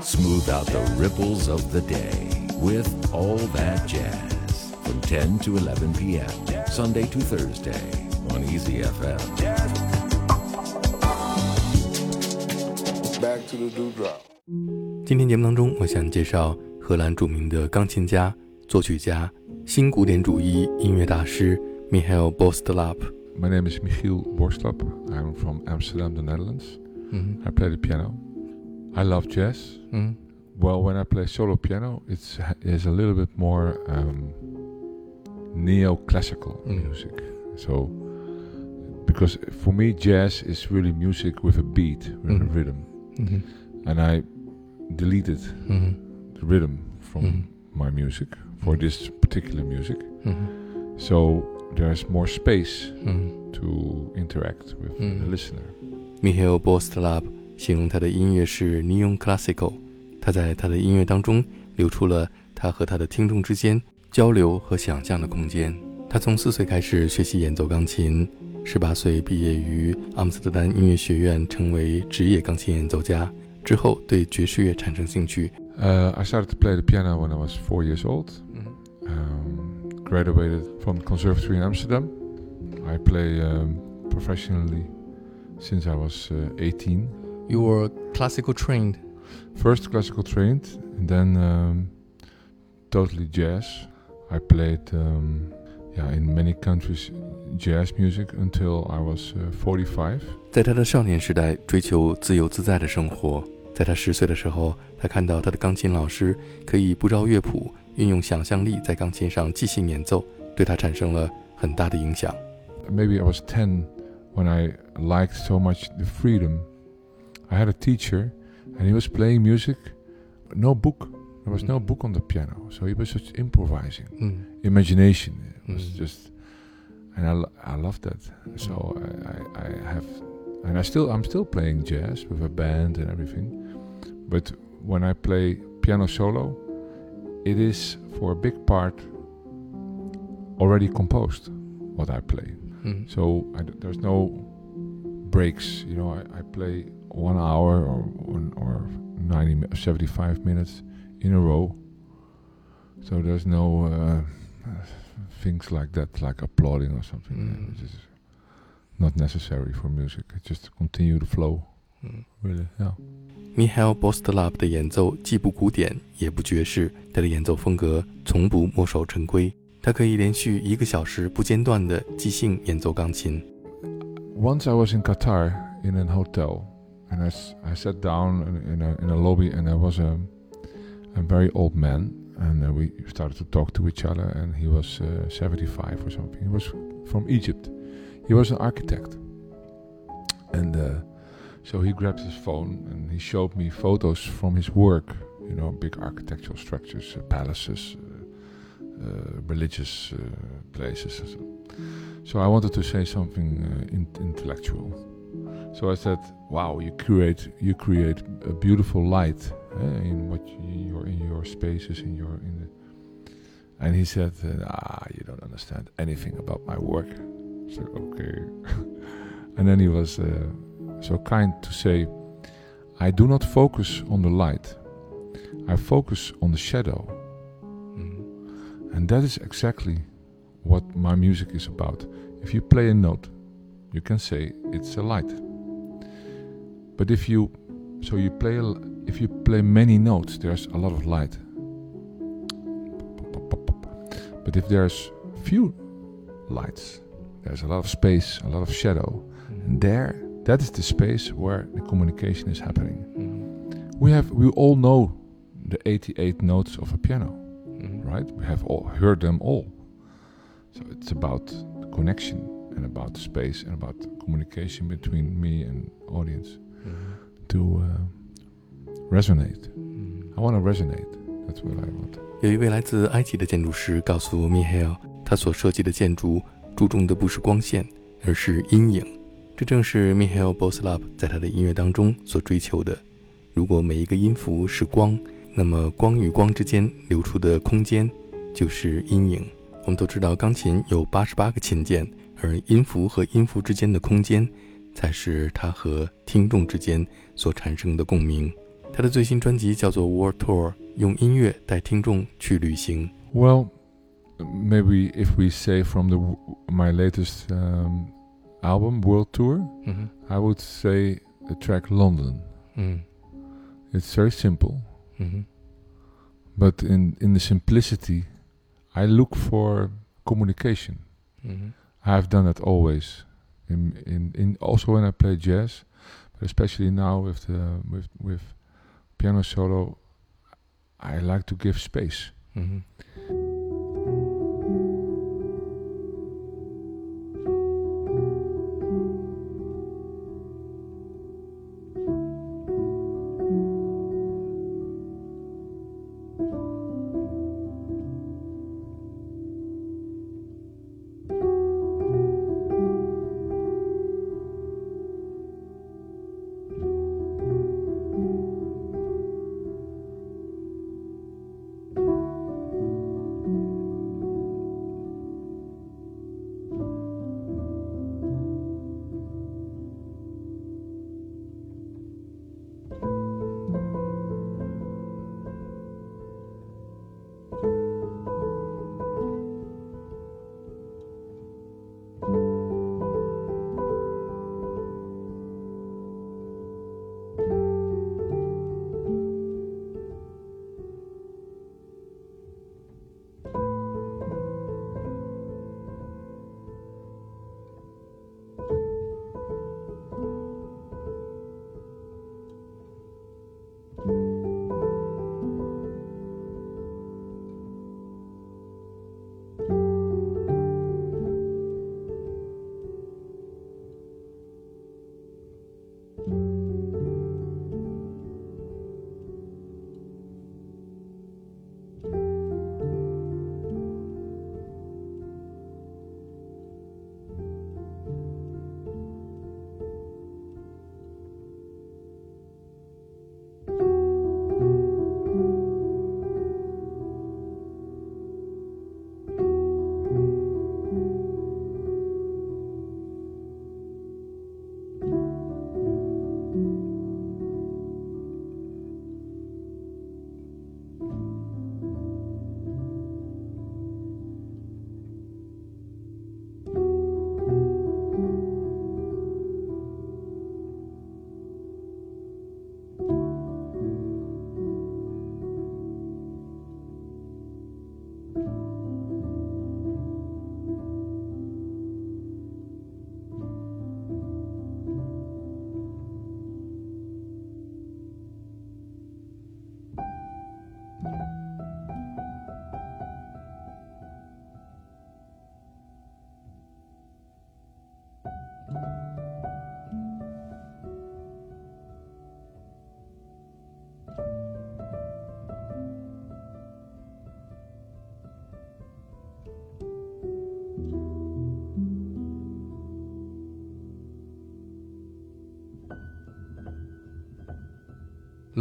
Smooth out the ripples of the day with All That Jazz from 10 to 11 p.m. Sunday to Thursday on Easy FM. Back to the dewdrop. 今天节目当中，我想介绍荷兰着名的钢琴家、作曲家、新古典主义音乐大师 Michael Bostelap。 My name is Michiel Borstlap. I'm from Amsterdam, the Netherlands. 嗯 I play the piano. I love jazz. Mm. Well, when I play solo piano, it's is a little bit more um, neoclassical mm. music. So, because for me, jazz is really music with a beat, with mm. a rhythm, -hmm. and I deleted -hmm. the rhythm from mm-hmm. my music for this particular music. Mm-hmm. So there's more space mm-hmm. to interact with the listener. Michiel Borstlap 形容他的音乐是 Neo Classical。他在他的音乐当中留出了他和他的听众之间交流和想象的空间。他从四岁开始学习演奏钢琴，十八岁毕业于阿姆斯特丹音乐学院，成为职业钢琴演奏家。之后对爵士乐产生兴趣。Uh, started to play the piano when I was four years old. Mm-hmm. Um, graduated from conservatory in Amsterdam. I play um, professionally since I was uh, 18. You were classical trained. First classical trained, and then um, totally jazz. I played um, yeah in many countries jazz music until I was uh, 45. 在他的少年时代，追求自由自在的生活。在他十岁的时候，他看到他的钢琴老师可以不照乐谱，运用想象力在钢琴上即兴演奏，对他产生了很大的影响。 maybe I was 10 when I liked so much the freedom. I had a teacher and he was playing music, no book. There was mm. no book on the piano. So he was just improvising. 嗯 Imagination it was Mm. just, and I, lo- I loved that. Mm. So I, I, I have, and I still, I'm still playing jazz with a band and everything. But when I play piano solo, it is for a big part already composed what I play. 嗯 So I d there's no breaks. You know, I, I play one hour or or 90 75 minutes in a row so there's no uh, things like that like applauding or something mm. which is not necessary for music it just continue the flow mm. really yeah Michiel Borstlap 的演奏既不古典也不爵士，他的演奏风格从不墨守成规。他可以连续一个小时不间断的即兴演奏钢琴。Once I was in Qatar in an hotel and I sat down in, a, in a lobby, and there was a, a very old man, and uh, we started to talk to each other. And he was uh, 75 or something. He was from Egypt. He was an architect, and uh, so he grabbed his phone and he showed me photos from his work. You know, big architectural structures, uh, palaces, uh, uh, religious places. So. I wanted to say something in- intellectual. So I said, "Wow, you create you create a beautiful light eh, in what you, your in your spaces in your in the." And he said, "Ah, you don't understand anything about my work." So okay, and then he was uh, so kind to say, "I do not focus on the light. I focus on the shadow." 嗯 And that is exactly what my music is about. If you play a note, you can say it's a light. But if you so you play if you play many notes, there's a lot of light. But if there's few lights, there's a lot of space, a lot of shadow. Mm-hmm. And there, that is the space where the communication is happening. 嗯 We have we all know the 88 notes of a piano 嗯 right? We have all heard them all. So it's about the connection and about space and about communication between me and audience 嗯 to uh, resonate. 嗯 I want to resonate. That's what I want. 有一位来自埃及的建筑师告诉 Mihail，他所设计的建筑注重的不是光线，而是阴影。这正是 Mihail Boslap 在他的音乐当中所追求的。如果每一个音符是光，那么光与光之间留出的空间就是阴影。我们都知道，钢琴有八十八个琴键，而音符和音符之间的空间，才是它和听众之间所产生的共鸣。他 他的最新专辑叫做《World Tour》，用音乐带听众去旅行。 Well, maybe if we say from the w- my latest um, album, World Tour, 嗯哼， I would say the track London. 嗯 It's very simple, 嗯哼， but in in the simplicity, I look for communication. 嗯 哼，I have done that always. In in in also when I play jazz, but especially now with the with with piano solo, I like to give space. 嗯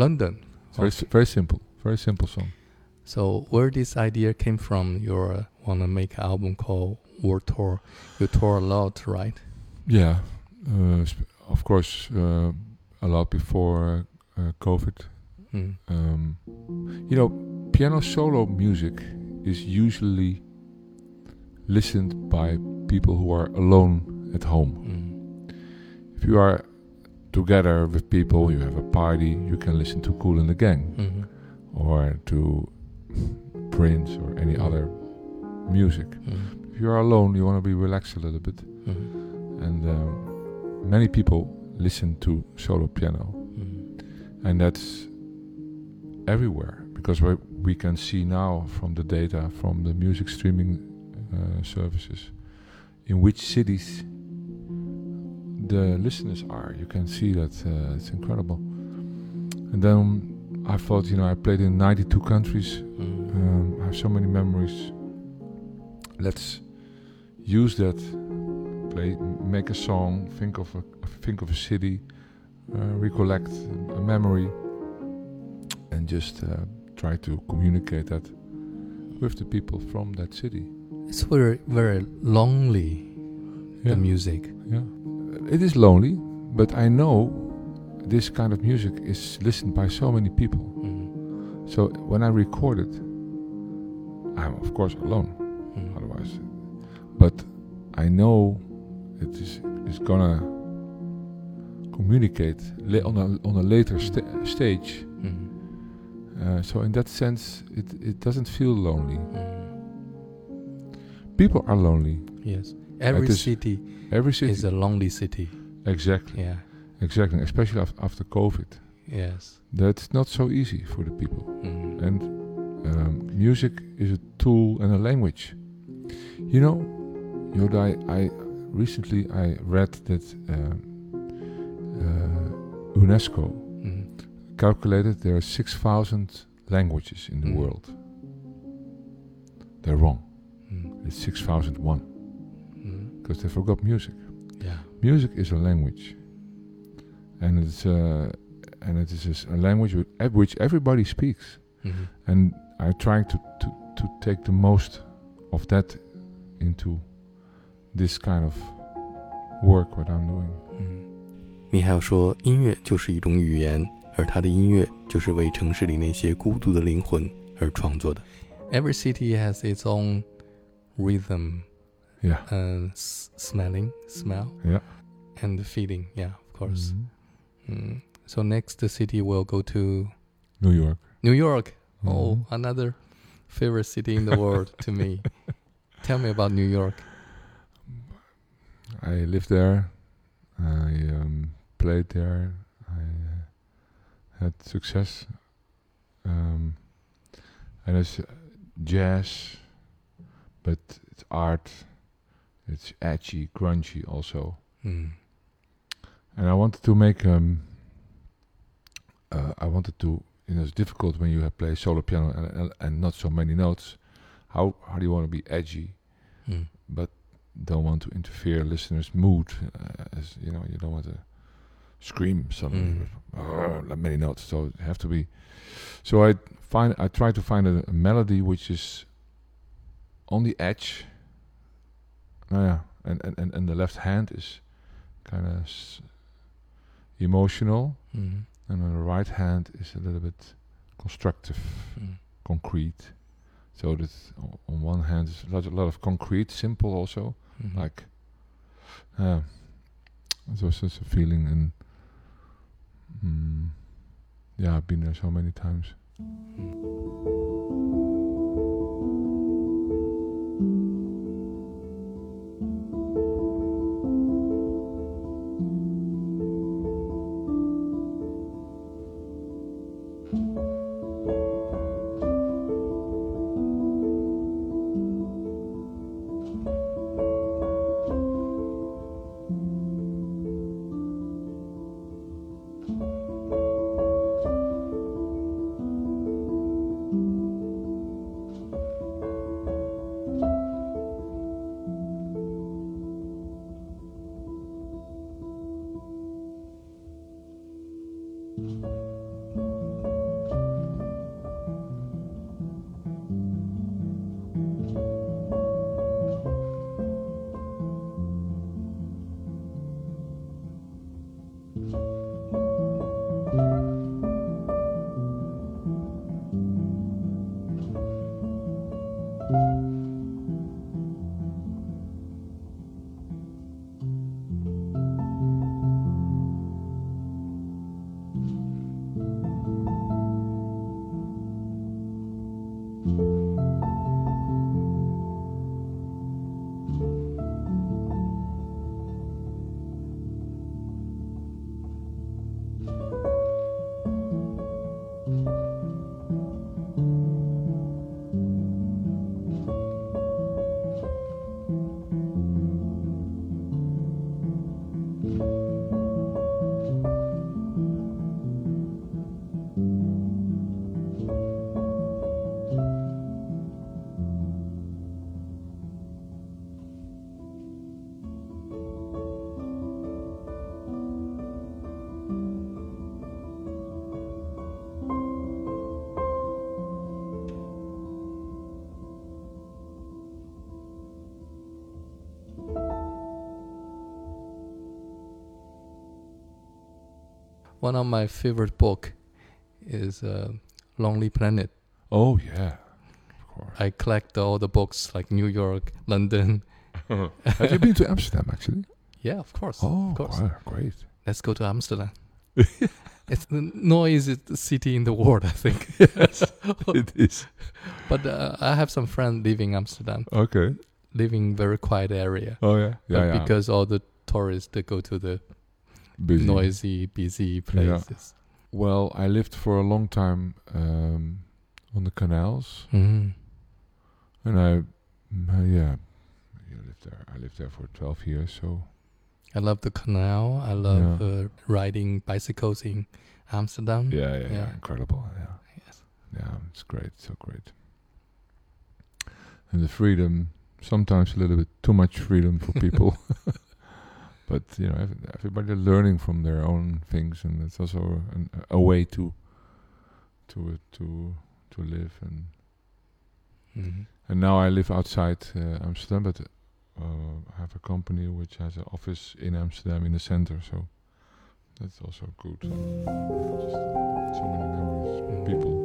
London. Very s- very simple, very simple song. So where this idea came from? You uh, wanna make an album called World Tour. You tour a lot, right? Yeah, uh, of course, uh, a lot before uh, COVID. Mm. Um, you know, piano solo music is usually listened by people who are alone at home. Mm. If you are together with people, you have a party, you can listen to Kool and the Gang Mhm. or to Prince or any other music. Mhm. If you are alone, you want to be relaxed a little bit. Mhm. And um, many people listen to solo piano, Mhm. and that's everywhere because we we can see now from the data from the music streaming uh, services in which cities the listeners are. You can see that uh, it's incredible. And then I thought, you know, I played in 92 countries. Mhm. Um, I have so many memories. Let's use that. Play, make a song. Think of a think of a city. Uh, recollect a memory, and just uh, try to communicate that with the people from that city. It's very very lonely. Yeah. The music. Yeah, it is lonely, but I know this kind of music is listened by so many people. Mm. So when I record it, I'm of course alone. Mm. Otherwise, but I know it is is gonna communicate la- on a on a later sta- stage. Mm. Uh, so in that sense, it it doesn't feel lonely. Mm. People are lonely. Yes. Every is- city Every city, is a lonely city. exactly, Yeah. exactly. Especially af- after COVID, Yes. that's not so easy for the people. Mm. And um, music is a tool and a language. You know, I, I recently I read that uh, uh, UNESCO Mm. calculated there are six thousand languages in the Mm. world. They're wrong. Mm. It's six thousand one because they forgot music. Yeah. Music is a language, and it's uh, and it is a s- a language with, ev- which everybody speaks. Mhm. and I'm trying to, to, to take the most of that into this kind of work what I'm doing. 嗯，米海尔说，音乐就是一种语言，而他的音乐就是为城市里那些孤独的灵魂而创作的。Every city has its own rhythm Yeah. and s- smelling, smell, Yeah. and the feeling. Yeah, of course. Mhm. Mm. So next city we'll go to New York. New York. Oh, Mhm. another favorite city in the world to me. Tell me about New York. I lived there. I um, played there. I uh, had success. Um, and it's jazz, but it's art. It's edgy, grungy also. Mm. and I wanted to make um uh, I wanted to you know it's difficult when you have play solo piano and, and, not so many notes how how do you want to be edgy Mm. but don't want to interfere listeners mood uh, as you know you don't want to scream suddenly Mm. with, "Arr," many notes so it have to be so I find I try to find a, a melody which is on the edge oh yeah and, and, and, and the left hand is kind of s- emotional, Mm. and on the right hand is a little bit constructive, Mm. concrete. So that on one hand is a lot, a lot of concrete, simple also, Mhm. like uh, it was just a feeling, and mm, yeah, I've been there so many times. One of my favorite book is uh, Lonely Planet. Oh yeah, of course. I collect all the books like New York, London. Have you been to Amsterdam actually? Yeah, of course. Oh, of course. wow, great. Let's go to Amsterdam. it's the noisiest city in the world, I think. yes, it is. But uh, I have some friends living Amsterdam, Okay. living very quiet area. Oh yeah, yeah, yeah. Because all the tourists they go to the Busy. noisy, busy places. Well, I lived for a long time um, on the canals, Mhm. and I, uh, yeah, I lived there. I lived there for twelve years. So I love the canal. I love uh, riding bicycles in Amsterdam. yeah, yeah, yeah, Yeah. incredible. Yeah, Yes. yeah, it's great, so great. And the freedom, sometimes a little bit too much freedom for people. but you know, ev- everybody learning from their own things, and it's also an, a way to, to to to live and Mhm. And now I live outside uh, Amsterdam, but uh, I have a company which has an office in Amsterdam in the center, so that's also good. So, many memories, Mm. people.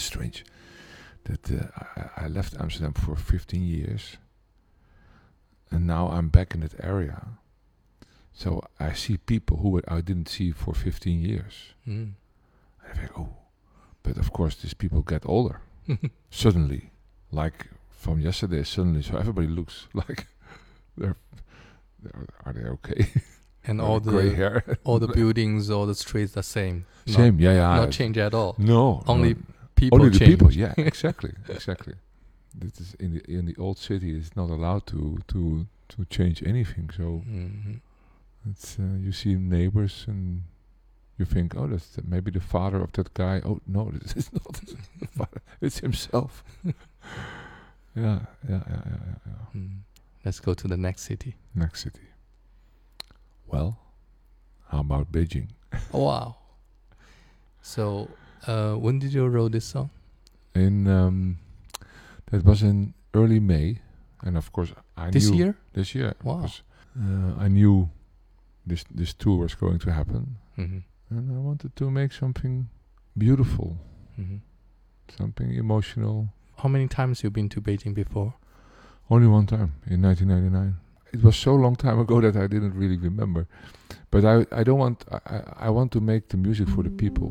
Is strange? That uh, I, I left Amsterdam for 15 years, and now I'm back in that area. So I see people who I didn't see for 15 years. Mm. I think, oh, but of course these people get older suddenly, like from yesterday. Suddenly, so everybody looks like they're, they're are they okay? and all they gray the hair, all the buildings, all the streets the same. Not- same. Yeah, yeah. Not change at all. No, Only no, People only the change. people. Yeah, exactly, exactly. This is in the in the old city. It's not allowed to to to change anything. So Mhm. it's uh, you see neighbors and you think, oh, that's the, maybe the father of that guy. Oh no, this is not the father. It's himself. yeah, yeah, yeah, yeah, yeah, yeah. Mm. Let's go to the next city. Next city. Well, how about Beijing? Wow. So, uh, when did you wrote this song? In um, that was in early May, and of course I This knew year? This year. Wow. uh, I knew this this tour was going to happen, hmm and I wanted to make something beautiful, hmm something emotional. How many times you've been to Beijing before? Only one time in 1999. It was so long time ago that I didn't really remember. But I I don't want I, I want to make the music for the people.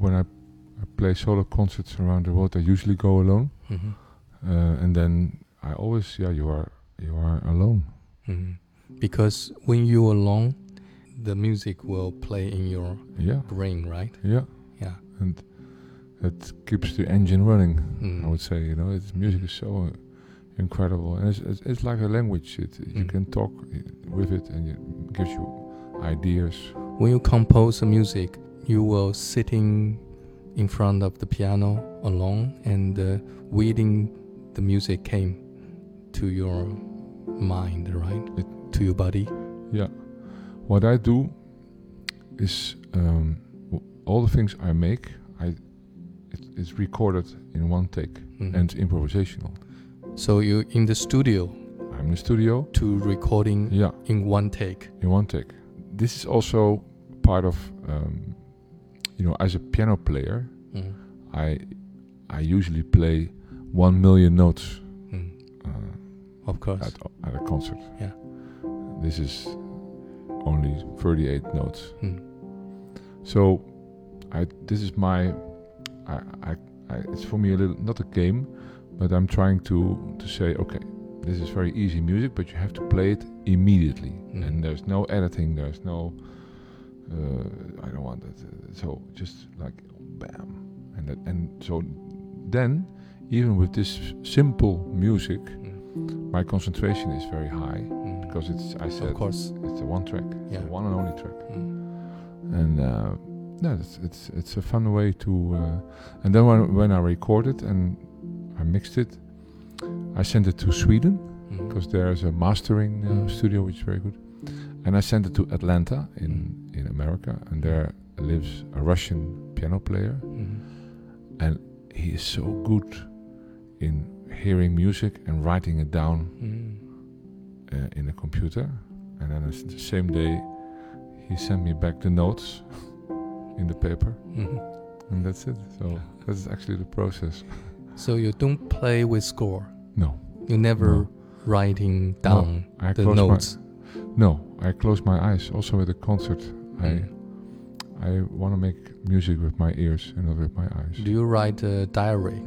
When I, I play solo concerts around the world, I usually go alone, hmm uh, and then I always, yeah, you are you are alone. hmm Because when you're alone, the music will play in your Yeah, brain, right? yeah, Yeah. and it keeps the engine running. Mm. I would say, you know, it's, music is so incredible, and it's, it's, it's like a language. It, You Mm. can talk with it, and it gives you ideas. When you compose a music, you were sitting in front of the piano alone and uh, waiting the music came to your mind, right? It- to your body. Yeah, what I do is um, w- all the things I make, I it, it's recorded in one take, Mhm. and improvisational. so you in the studio I'm in the studio. to recording Yeah, in one take. in one take. This is also part of, um, you know, as a piano player, Mm. I I usually play one million notes Mm. uh, Of course. at at a concert. Yeah. This is only 38 notes. Mm. So, I this is my, I, I, I it's for me a little not a game, but I'm trying to to say okay, this is very easy music, but you have to play it immediately, Mm. and there's no editing, there's no, uh, I don't want that. So just like bam, and that, and so then even with this simple music, Mm. my concentration is very high Mm. because it's I said of course. it's a one track, it's Yeah. a one and only track Mm. and uh, yeah, it's, it's it's a fun way to. Uh, and then when when I recorded and I mixed it, I sent it to Sweden Mm. because there's a mastering uh, studio which is very good, and I sent it to Atlanta in in America, and there lives a Russian piano player, Mm. and he is so good in hearing music and writing it down Mm. uh, in a computer, and then the same day he sent me back the notes in the paper. Mhm. And that's it. So that's actually the process. So you don't play with score. No, You never No. writing down I the notes. my no. I close my eyes. Also at the concert, I Mm. I want to make music with my ears and not with my eyes. Do you write a diary?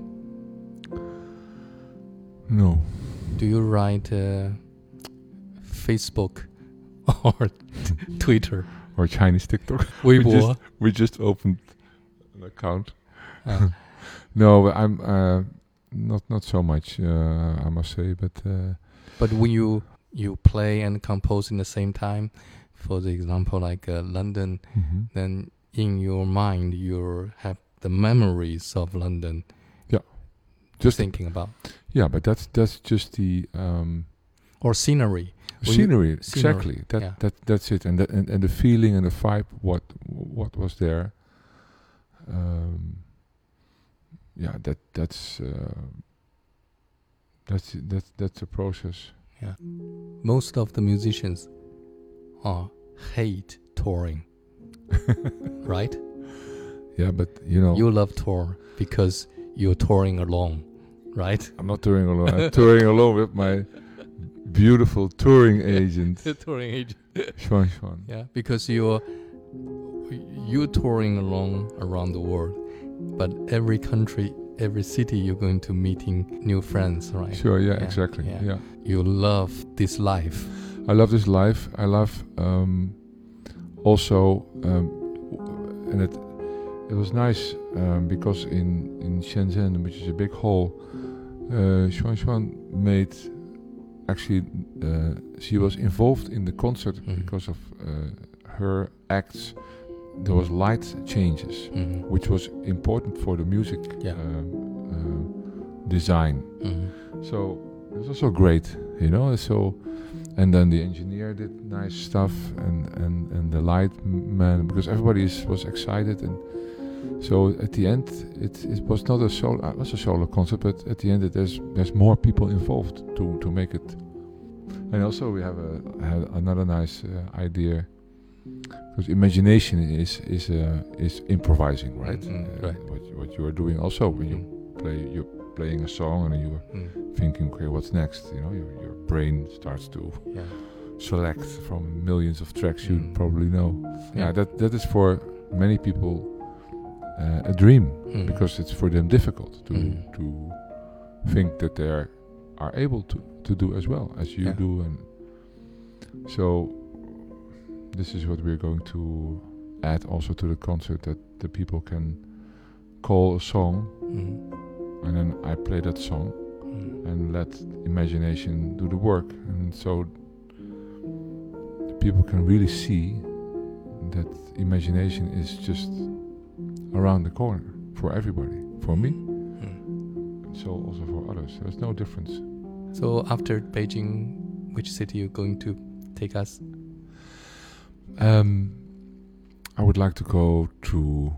no, Do you write uh, Facebook or Twitter? or Chinese TikTok. We Weibo. just- we just opened an account. Uh, No, I'm uh, not not so much. Uh, I must say, but uh, but when you you play and compose in the same time, for the example like uh, London, mhm. then in your mind you have the memories of London. Yeah, just thinking about yeah, but that's that's just the um, or scenery. When you- scenery, scenery, exactly that yeah. that that's it and, that, and and the feeling and the vibe what what was there um yeah that that's uh, that's that's that's a process Yeah. Most of the musicians are hate touring, right? yeah but you know You love tour because you're touring alone, right? i'm not touring alone i'm touring alone with my beautiful touring agent The touring agent. Xuan Xuan. Yeah, because you're you're touring along around the world, but every country, every city, you're going to meeting new friends, right? sure yeah, Yeah, exactly yeah. yeah You love this life. I love this life. I love um, also, um, and it it was nice um, because in in Shenzhen, which is a big hall, uh, Xuan Xuan made actually uh, she was involved in the concert Mhm. because of uh, her acts. There was light changes, Mhm. which was important for the music Yeah. um, uh, design. Mhm. So it was also great, you know. So, and then the engineer did nice stuff, and and and the light man because everybody is, was excited, and so at the end it it was not a solo, uh, it was a solo concert, but at the end it, there's there's more people involved to to make it. And also we have a had another nice uh, idea. Because imagination is is uh, is improvising, right? Mhm, Uh, right. What you- what you are doing also when you play you're playing a song and you Mm. thinking, okay, what's next? You know, your, your brain starts to Yeah. select from millions of tracks you Mm. probably know. Yeah, Yeah. that that is for many people uh, a dream Mm. because it's for them difficult to Mm. to think that they are, are able to, to do as well as you Yeah. do and so this is what we're going to add also to the concert that the people can call a song Mm. and then I play that song Mm. and let imagination do the work and so the people can really see that imagination is just around the corner for everybody for me Mm. and so also for others there's no difference So after Beijing, which city you're going to take us? Um, I would like to go to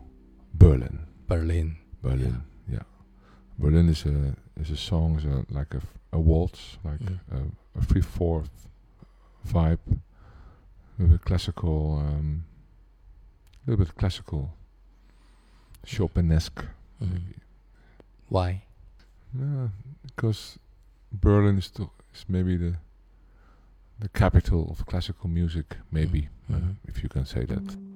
Berlin Berlin. Berlin yeah, Berlin is a is a song is a, like a, f- a waltz like Mm. a, a free fourth vibe with a classical um, little bit classical Chopinesque Mm. Why? Yeah, because Berlin is, to, is maybe the the capital of classical music, maybe uh, Mhm. if you can say that.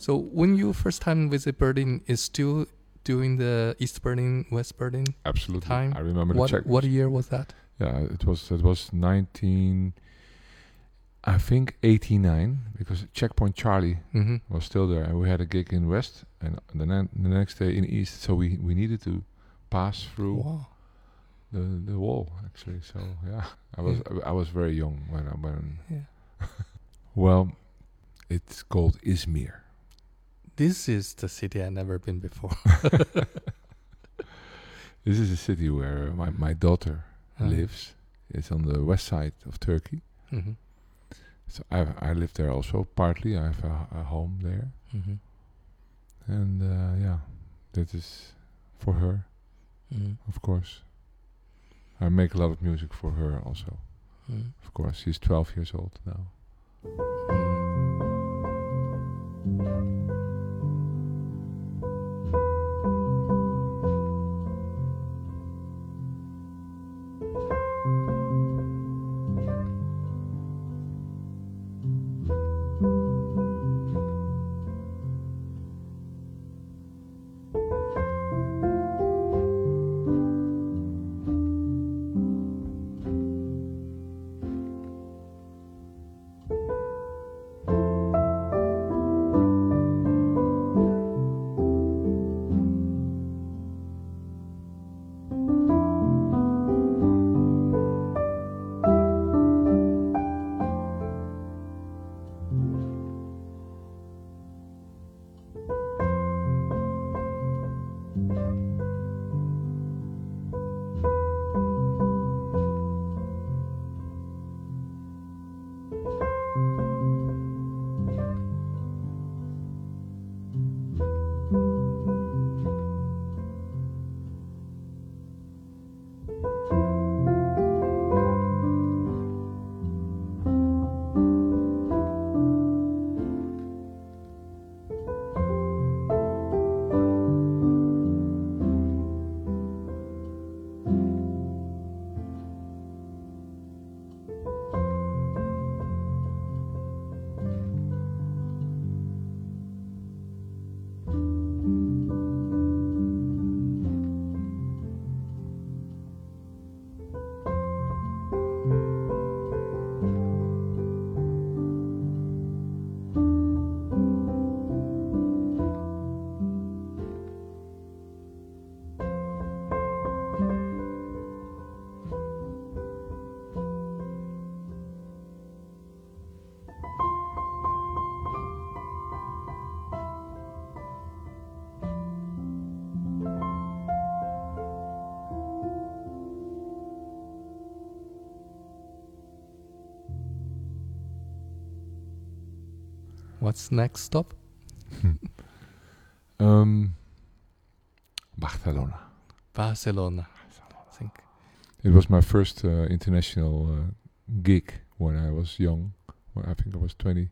So when you first time visit Berlin, is still during the East Berlin, West Berlin Absolutely, time? I remember What what year was that? Yeah, it was it was nineteen, I think eighty nine because Checkpoint Charlie Mm-hmm. was still there, and we had a gig in West, and the, the next day in East. So we we needed to pass through Wow. the the wall actually. So yeah, I was I was very young when I when Yeah. well, it's called Izmir. This is the city I've never been before. This is a city where my my daughter Uh, lives. It's on the west side of Turkey. Mm-hmm. So I I live there also partly. I have a, a home there, Mm-hmm. and uh, yeah, that is for her, Mm-hmm. of course. I make a lot of music for her also. Mm-hmm. Of course, she's 12 years old now. What's next stop? um, Barcelona. Barcelona. I think. It was my first uh, international uh, gig when I was young. I think I was 20.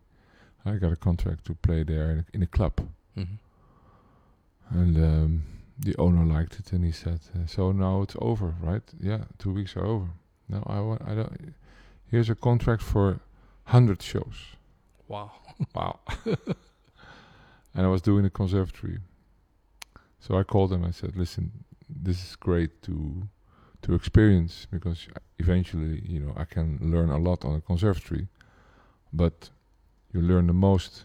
I got a contract to play there in a, in a club. Mhm. And um, the owner liked it, and he said, uh, "So now it's over, right? Yeah, two weeks are over. Now I want. I don't. Here's a contract for hundred shows. Wow. Wow. and I was doing a conservatory. So I called them. I said, "Listen, this is great to to experience because eventually, you know, I can learn a lot on a conservatory, but you learn the most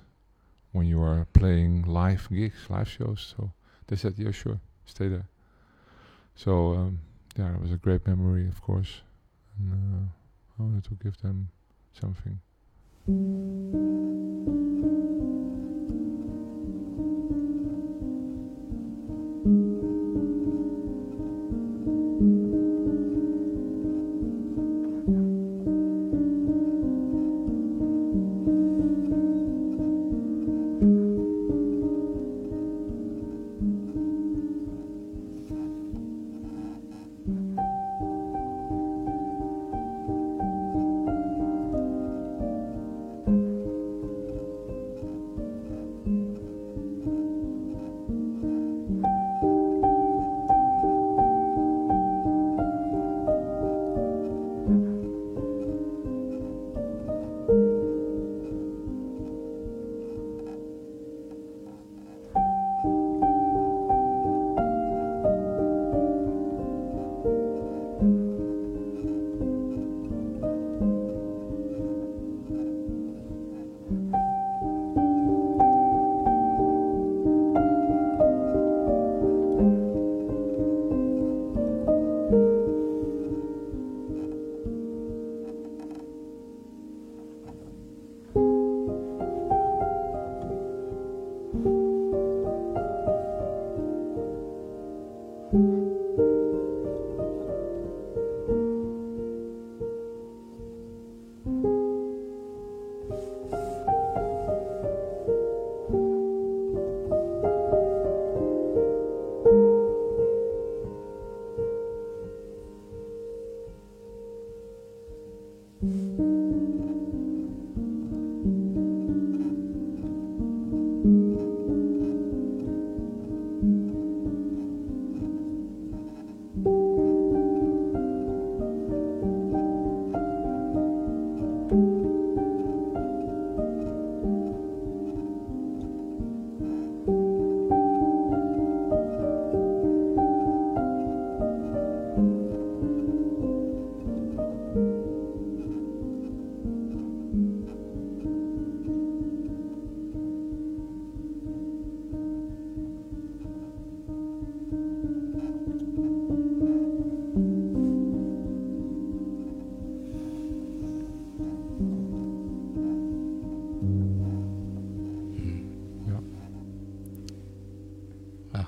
when you are playing live gigs, live shows." So they said, "Yeah, sure, stay there." So um, yeah, it was a great memory, of course, and uh, I wanted to give them something. I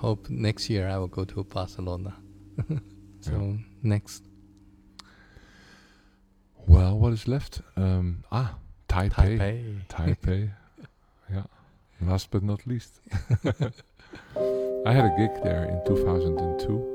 hope next year I will go to Barcelona. so Yeah. next Well, what is left? Um, ah, Taipei. Taipei. Taipei. yeah. Last but not least. I had a gig there in 2002.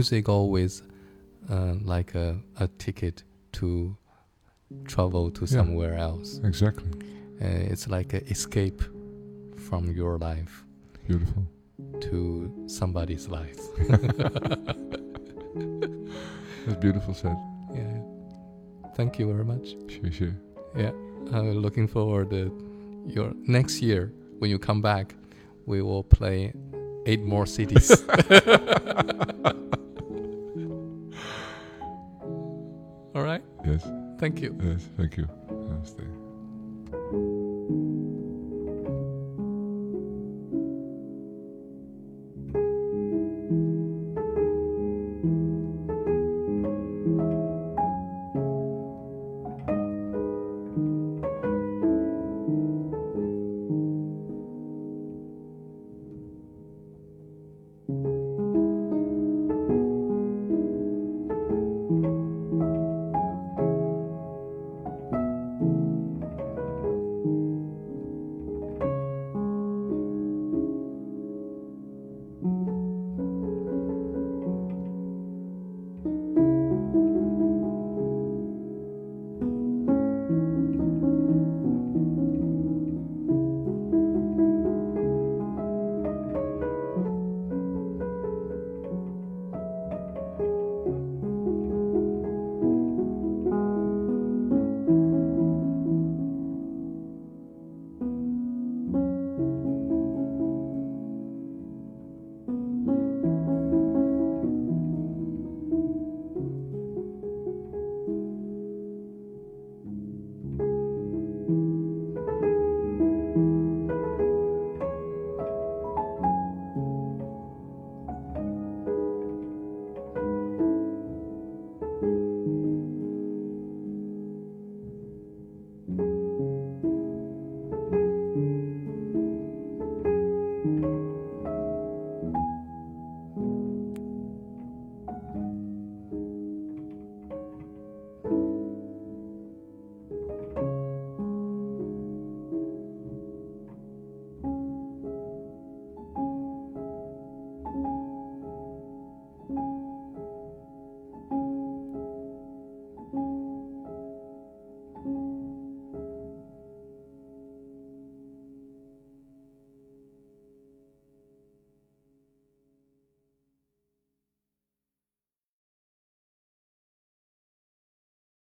Music always uh, like a, a ticket to travel to Yeah. somewhere else. Exactly. Uh, it's like an escape from your life Beautiful. to somebody's life. That's beautiful said. yeah. Thank you very much. Sure, sure. Yeah. I'm looking forward to your next year when you come back. We will play eight more cities. All right. Yes, Thank you. yes, thank you. Namaste.